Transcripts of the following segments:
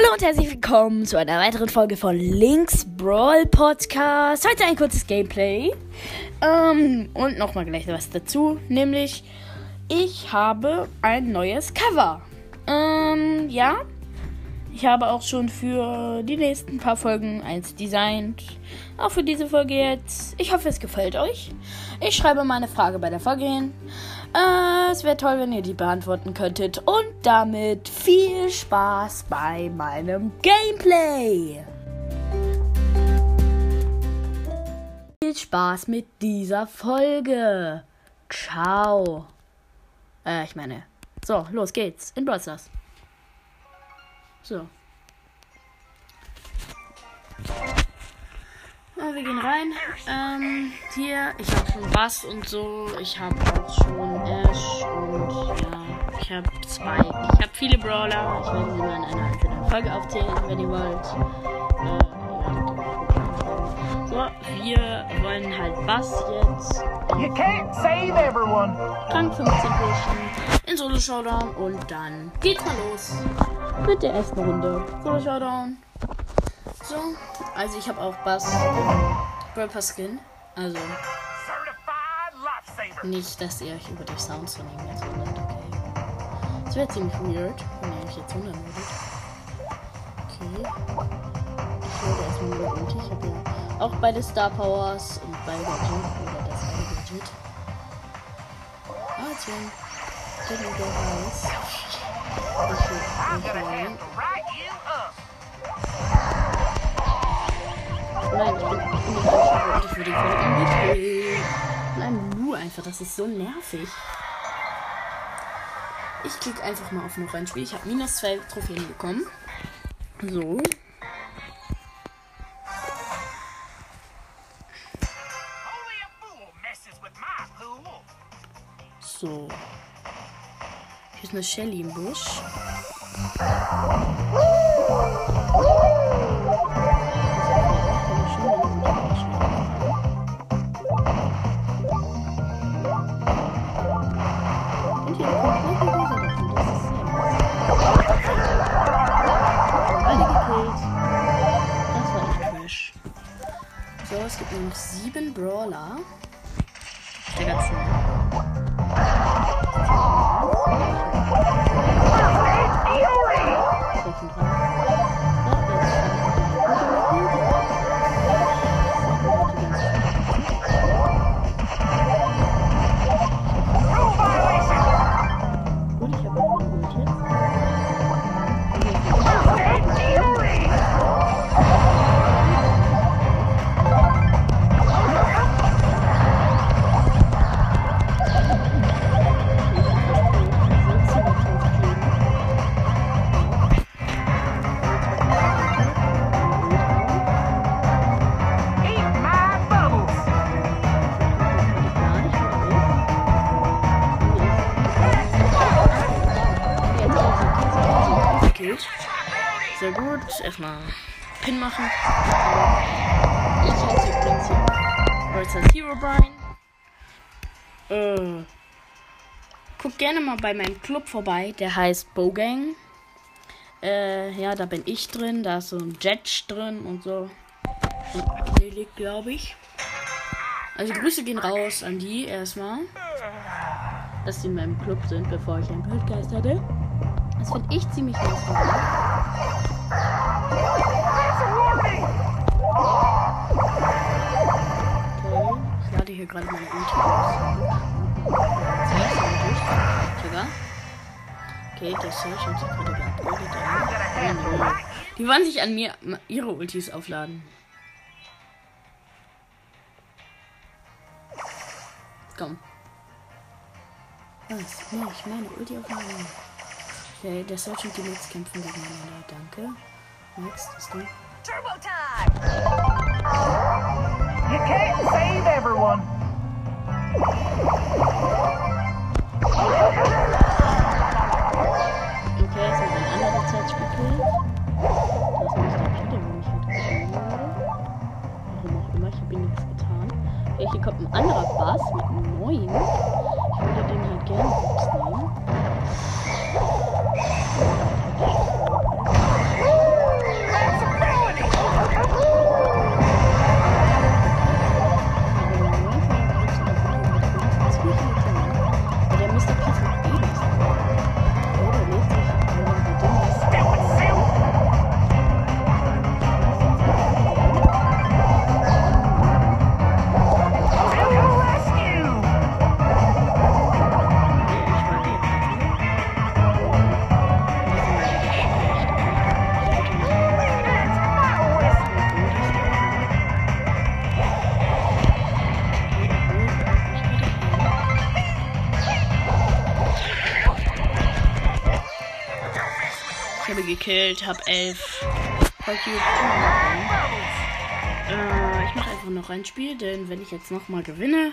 Hallo und herzlich willkommen zu einer weiteren Folge von Links Brawl Podcast. Heute ein kurzes Gameplay. Ähm, und nochmal gleich was dazu. Nämlich, ich habe ein neues Cover. Ähm, ja. Ich habe auch schon für die nächsten paar Folgen eins designt. Auch für diese Folge jetzt. Ich hoffe, es gefällt euch. Ich schreibe meine Frage bei der Folge hin. Äh, es wäre toll, wenn ihr die beantworten könntet. Und damit viel Spaß bei meinem Gameplay. Viel Spaß mit dieser Folge. Ciao. Äh, ich meine. So, los geht's. In Brawl Stars. So. Ja, wir gehen rein. Ähm, hier, ich habe schon Bass und so. Ich habe auch schon Ash und ja, ich habe zwei. Ich habe viele Brawler. Ich werde sie mal in einer einzelnen Folge aufzählen, wenn ihr wollt. Äh, so, wir wollen halt Bass jetzt. You can't save everyone. Rang 15 pushen, in Solo Showdown und dann geht's mal los mit der ersten Runde. Solo Showdown. So, also ich habe auch Bass Brawl Skin. Also nicht, dass ihr euch über die Sounds von ihm jetzt wundert, okay. Das wäre ziemlich weird, wenn ihr euch jetzt wundern würdet. Okay. Ich würde erstmal nur Ulti. Ich habe ja auch beide Star Powers und beide Gadget oder das eine Gadget. Ah, jetzt werden der nur der weiß. Ich will nicht gonna Nein, ich würde umgedreht. Nein, Lu einfach. Das ist so nervig. Ich klicke einfach mal auf noch ein Spiel. Ich habe minus zwei Trophäen bekommen. So. So. Hier ist eine Shelly im Busch. Gibt noch sieben Brawler. Gut. Erstmal Pin machen. Ich heiße übrigens hier Royster Hero Brian. Äh, guckt gerne mal bei meinem Club vorbei. Der heißt Bogang. Äh, ja, da bin ich drin. Da ist so ein Jet drin und so. Und Aknelik, glaube ich. Also Grüße gehen raus an die erstmal. Dass sie in meinem Club sind, bevor ich einen Podcast hatte. Das finde ich ziemlich nice. Ich lade hier gerade meine Ulti aus. Sogar. Okay, Search hat sich gerade geupgradet. To aber- write Die wollen sich an mir ihre Ultis aufladen. Komm. Was? Nee, ich meine Ulti aufladen. Okay, der Search und die Max kämpfen gegeneinander. Danke. Next ist du. Turbo time! You can't save everyone. Okay, jetzt wird ein anderer Search gekillt. Das ist der Peter, wo gefunden wurde. Warum auch immer, ich habe ihm nichts getan. Okay, hier kommt ein anderer Bass mit einem neuen. Gekillt, hab elf. Voll cute. Äh, ich mache einfach noch ein Spiel, denn wenn ich jetzt nochmal gewinne,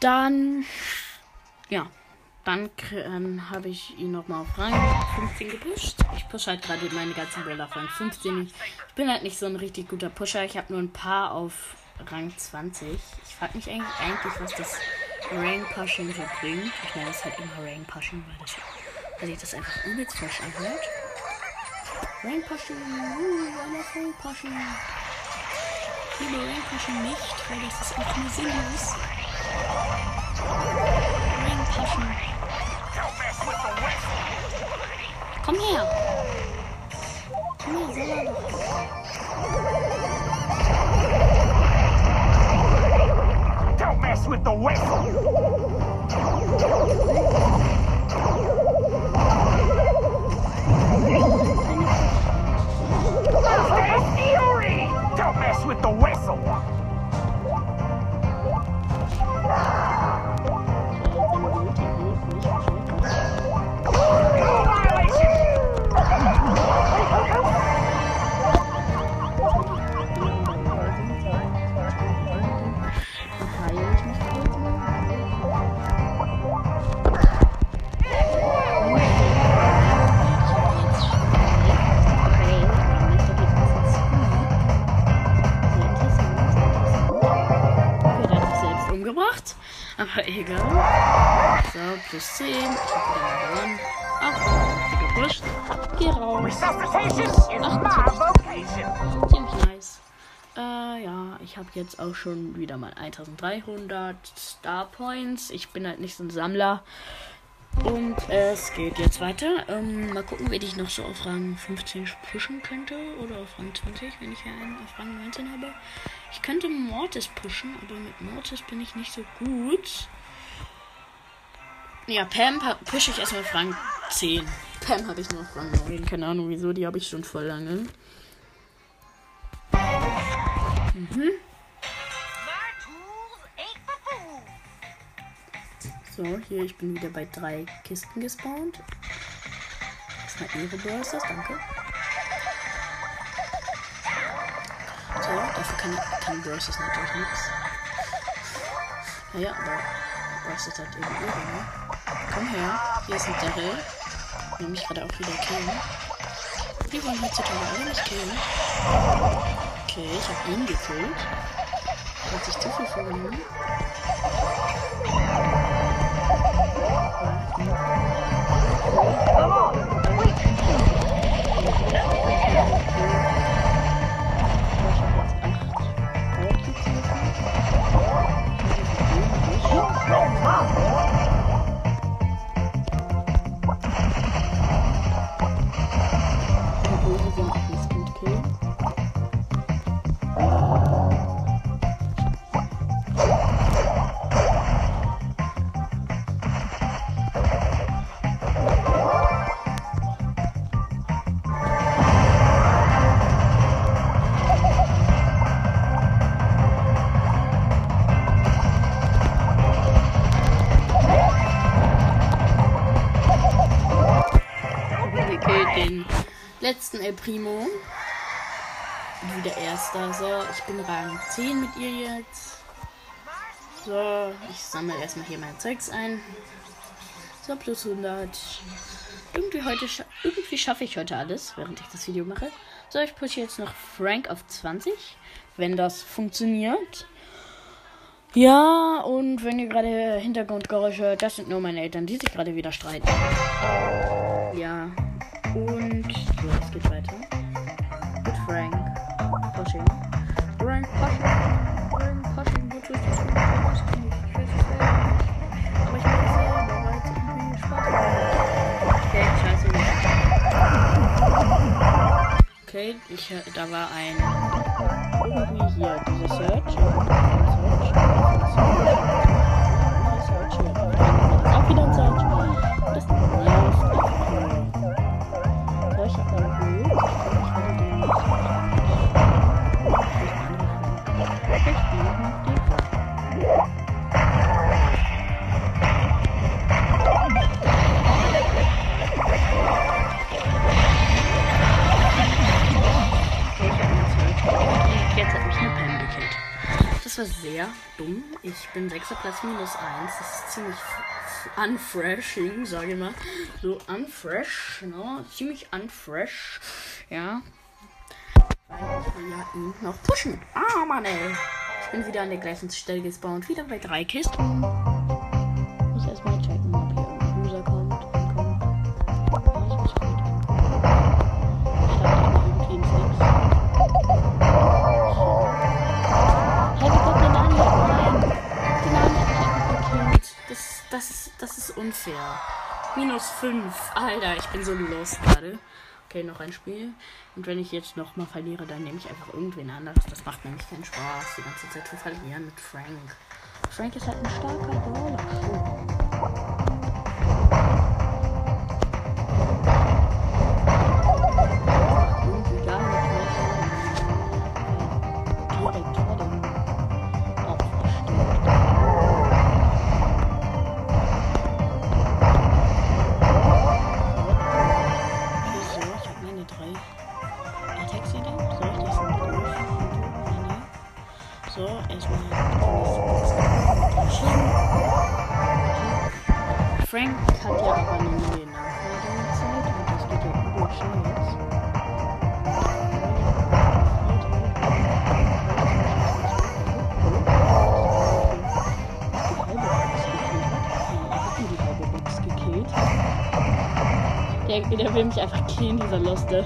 dann. Ja. Dann ähm, habe ich ihn nochmal auf Rang 15 gepusht. Ich pushe halt gerade meine ganzen Brawler auf Rang 15. Ich bin halt nicht so ein richtig guter Pusher. Ich habe nur ein paar auf Rang 20. Ich frage mich eigentlich, eigentlich, was das Rang Pushing so bringt. Ich das ist halt immer Rang Pushing, weil, das, weil sich das einfach übelst falsch anhört. Rang Pushing, uh, einer Rang Pushing. Ich liebe Rang Pushing nicht, weil das ist auch nur sinnlos. Rang Pushing. Don't mess with the whistle. Komm her! Komm her, soll er doch. Don't mess with the whistle. a whistle. Plus 10. Ich hab wieder mal gewonnen. Ach, gepusht. Geh raus. Vocation. Ziemlich nice. Äh, ja, ich habe jetzt auch schon wieder mal 1300 Star Points. Ich bin halt nicht so ein Sammler. Und es geht jetzt weiter. Ähm, mal gucken, wie ich noch so auf Rang 15 pushen könnte. Oder auf Rang 20, wenn ich ja einen auf Rang 19 habe. Ich könnte Mortis pushen, aber mit Mortis bin ich nicht so gut. Ja, Pam pa- pushe ich erstmal auf Rang 10. Pam habe ich nur auf Rang 9. Keine Ahnung wieso, die habe ich schon voll lange. Fools. So, hier, ich bin wieder bei drei Kisten gespawnt. Erstmal ihre Börses, danke. So, dafür kann, kann Börses natürlich nichts. Naja, aber Börses hat eben ihre, ne? Komm her, hier ist ein Daryl. Will mich gerade auch wieder killen. Die wollen heutzutage alle nicht killen. Okay, ich habe ihn gekillt. Hat sich zu viel vorgenommen. gekillt El Primo. Wieder erster. So, ich bin Rang 10 mit ihr jetzt. So, ich sammle erstmal hier mein Zeugs ein. So, plus 100. Irgendwie heute scha irgendwie schaffe ich heute alles, während ich das Video mache. So, ich pushe jetzt noch Frank auf 20, wenn das funktioniert. Ja, und wenn ihr gerade Hintergrundgeräusche hört, das sind nur meine Eltern, die sich gerade wieder streiten. Ja. Okay, ich, da war ein. Irgendwie hier, diese Search. Search. Search. Search. hier. Auch wieder ein Search. Ja, dumm. Ich bin 6. Platz minus 1. Das ist ziemlich unfreshing, sage ich mal. So unfresh, ne? Ziemlich unfresh. Ja. Weil ich will ja ihn noch pushen. Ah, Mann, ey. Ich bin wieder an der gleichen Stelle gespawnt. Wieder bei drei Kisten. Muss erstmal das, ist, unfair. Minus 5. Alter, ich bin so lost gerade. Okay, noch ein Spiel. Und wenn ich jetzt nochmal verliere, dann nehme ich einfach irgendwen anderes. Das macht nämlich keinen Spaß, die ganze Zeit zu verlieren mit Frank. Frank ist halt ein starker Brawler. Der, will mich einfach killen, dieser Loste.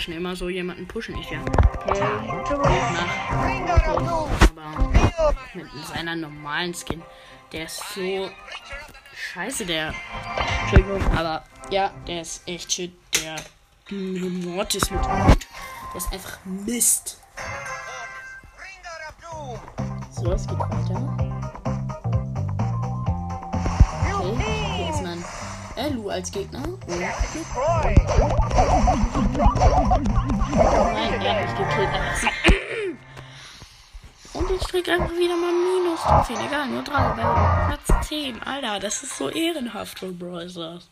Schnell mal so jemanden pushen ich ja. Okay, nach. Aber mit seiner normalen Skin. Der ist so scheiße, der. Entschuldigung, aber ja, der ist echt shit. Der Mortis mit. Der ist einfach Mist. So, es geht weiter. Als Gegner. Und Nein, er hat mich gekillt. Und ich krieg einfach wieder mal Minus Trophäen. Egal, nur drei. Bei Platz 10. Alter, das ist so ehrenhaft für Brawl Stars.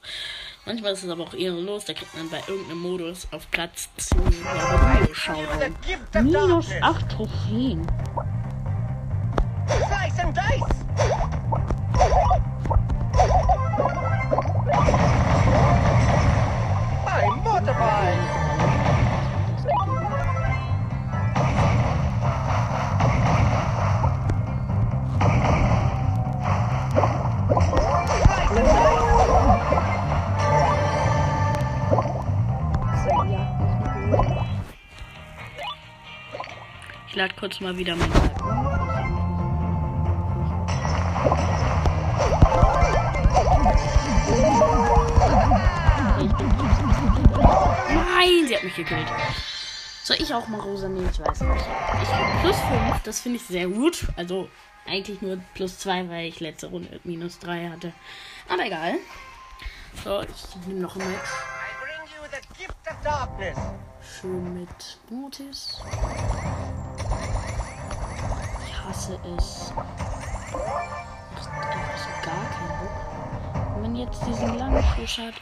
Manchmal ist es aber auch ehrenlos. Da kriegt man bei irgendeinem Modus auf Platz 10 ja. Minus 8 Trophäen. Kurz mal wieder mein Nein, sie hat mich gekillt. Soll ich auch mal rosa nehmen? Ich weiß nicht. Ich habe plus 5, das finde ich sehr gut. Also eigentlich nur plus 2, weil ich letzte Runde minus 3 hatte. Aber egal. So, ich nehme noch ein Match. I bring hasse es. Macht einfach so gar keinen Bock. Wenn man jetzt diesen langen Fisch hat,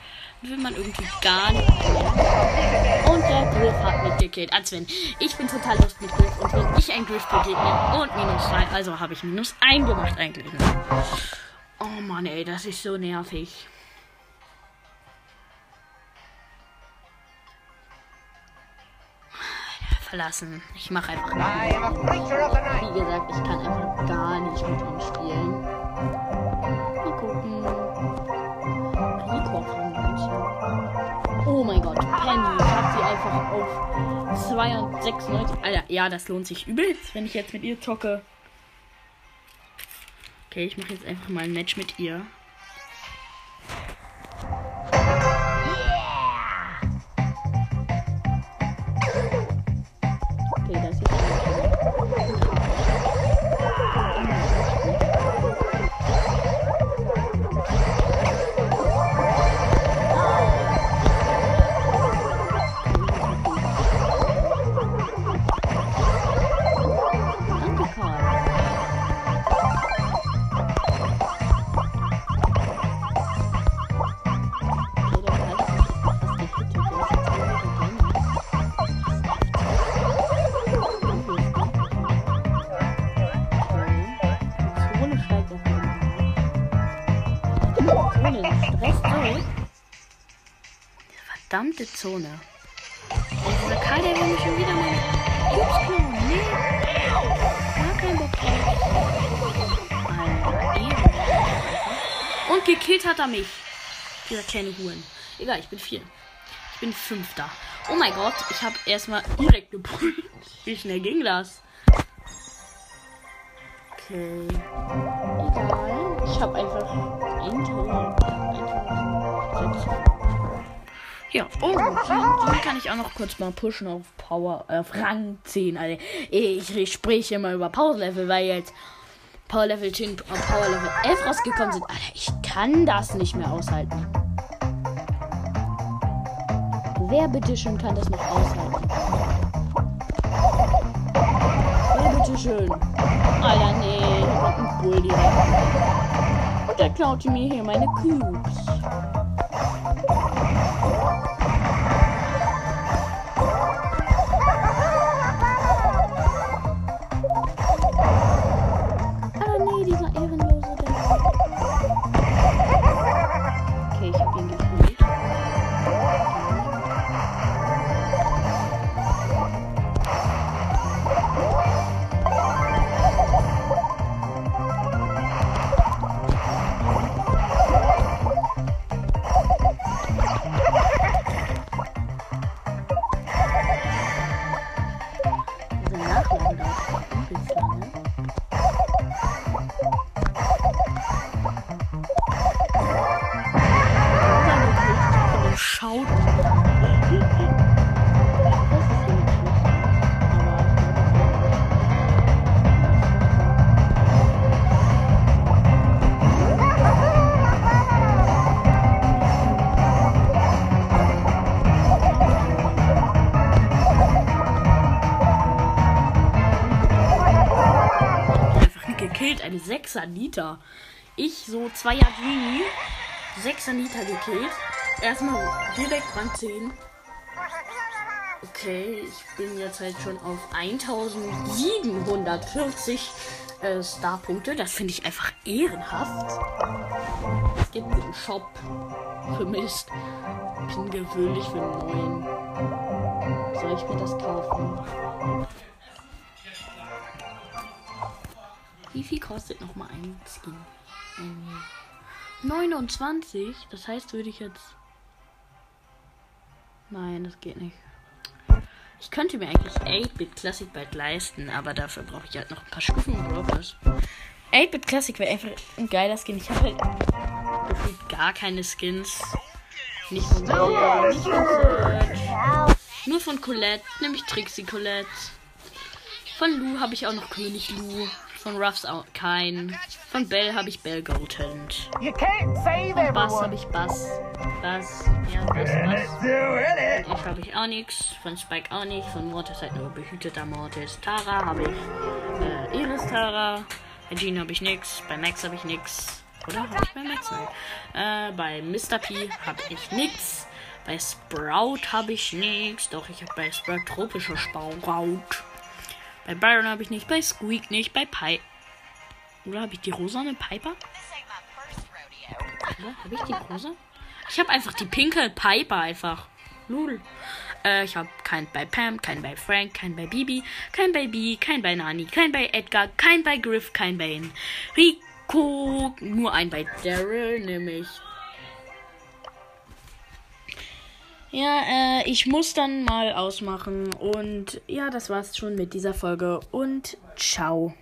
will man irgendwie gar nicht mehr. Und der Griff hat mich gekillt. Ah, Sven, ich bin total lust mit Griff. Und wenn ich ein Griff begegne und minus 2, also habe ich minus 1 gemacht eigentlich. Oh Mann, ey, das ist so nervig. Verlassen. Ich mache einfach. Wie gesagt, ich kann einfach gar nicht mit ihm spielen. Mal gucken. Rico manche. Oh mein Gott, Penny hat sie einfach auf 296. Alter, ja, das lohnt sich übelst, wenn ich jetzt mit ihr zocke. Okay, ich mache jetzt einfach mal ein Match mit ihr. Verdammte Zone. Und dieser Karl, der will mir schon wieder meine Cubes. Nee. Gar kein Bock drauf. Alter. Und gekillt hat er mich. Dieser kleine Huren. Egal, ich bin vier. Ich bin fünfter. Oh mein Gott, ich habe erstmal direkt geprüft. Wie schnell ging das? Okay. Egal. Ich habe einfach Enter. Einfach. Ja, oh, den kann ich auch noch kurz mal pushen auf Power, äh, auf Rang 10. Also, ich, ich spreche immer über Power Level, weil jetzt Power Level 10 und Power Level 11 rausgekommen sind. Alter, ich kann das nicht mehr aushalten. Wer bitteschön kann das noch aushalten? Wer bitteschön? Alter, nee, hier kommt ein Bull direkt. Und der klaute mir hier meine Cubes. Gekillt, eine 6er Nita. Ich so zwei Jahre Genie, 6er Nita gekillt. Erstmal direkt Rang 10. Okay, ich bin jetzt halt schon auf 1740 äh, Starpunkte. Das finde ich einfach ehrenhaft. Es gibt einen Shop für Mist. Bin gewöhnlich für einen neuen. Soll ich mir das kaufen? Wie viel kostet nochmal ein Skin? Ein 29? Das heißt, würde ich jetzt. Nein, das geht nicht. Ich könnte mir eigentlich 8-Bit Classic bald leisten, aber dafür brauche ich halt noch ein paar Stufen und Brokers. 8-Bit Classic wäre einfach ein geiler Skin. Ich habe halt gar keine Skins. Nicht von. Nur von Colette, nämlich Trixie Colette. Von Lou habe ich auch noch König Lou. Von Ruffs auch keinen. Von Bell habe ich Bell save Von Bass habe ich Bass. Bass. Ja, Bass, Bass. Ich habe ich auch nichts. Von Spike auch nicht. Von Mortis halt nur behüteter Mortis. Tara habe ich. Äh, Iris Tara. Bei Jean habe ich nichts. Bei Max habe ich nichts. Oder habe ich bei Max nicht? Äh, bei Mr. P habe ich nichts. Bei Sprout habe ich nichts. Doch, ich habe bei Sprout tropische Sprout. Bei Byron habe ich nicht. Bei Squeak nicht. Bei Pi. Oder habe ich die rosane Piper? Oder? Habe ich die rosa? Ich habe einfach die pinke Piper einfach. Lul. Äh, ich habe keinen bei Pam, keinen bei Frank, keinen bei Bibi, keinen bei B, keinen bei Nani, keinen bei Edgar, keinen bei Griff, keinen bei Rico, nur einen bei Daryl, nämlich. Ja, äh, ich muss dann mal ausmachen und ja, das war's schon mit dieser Folge und ciao.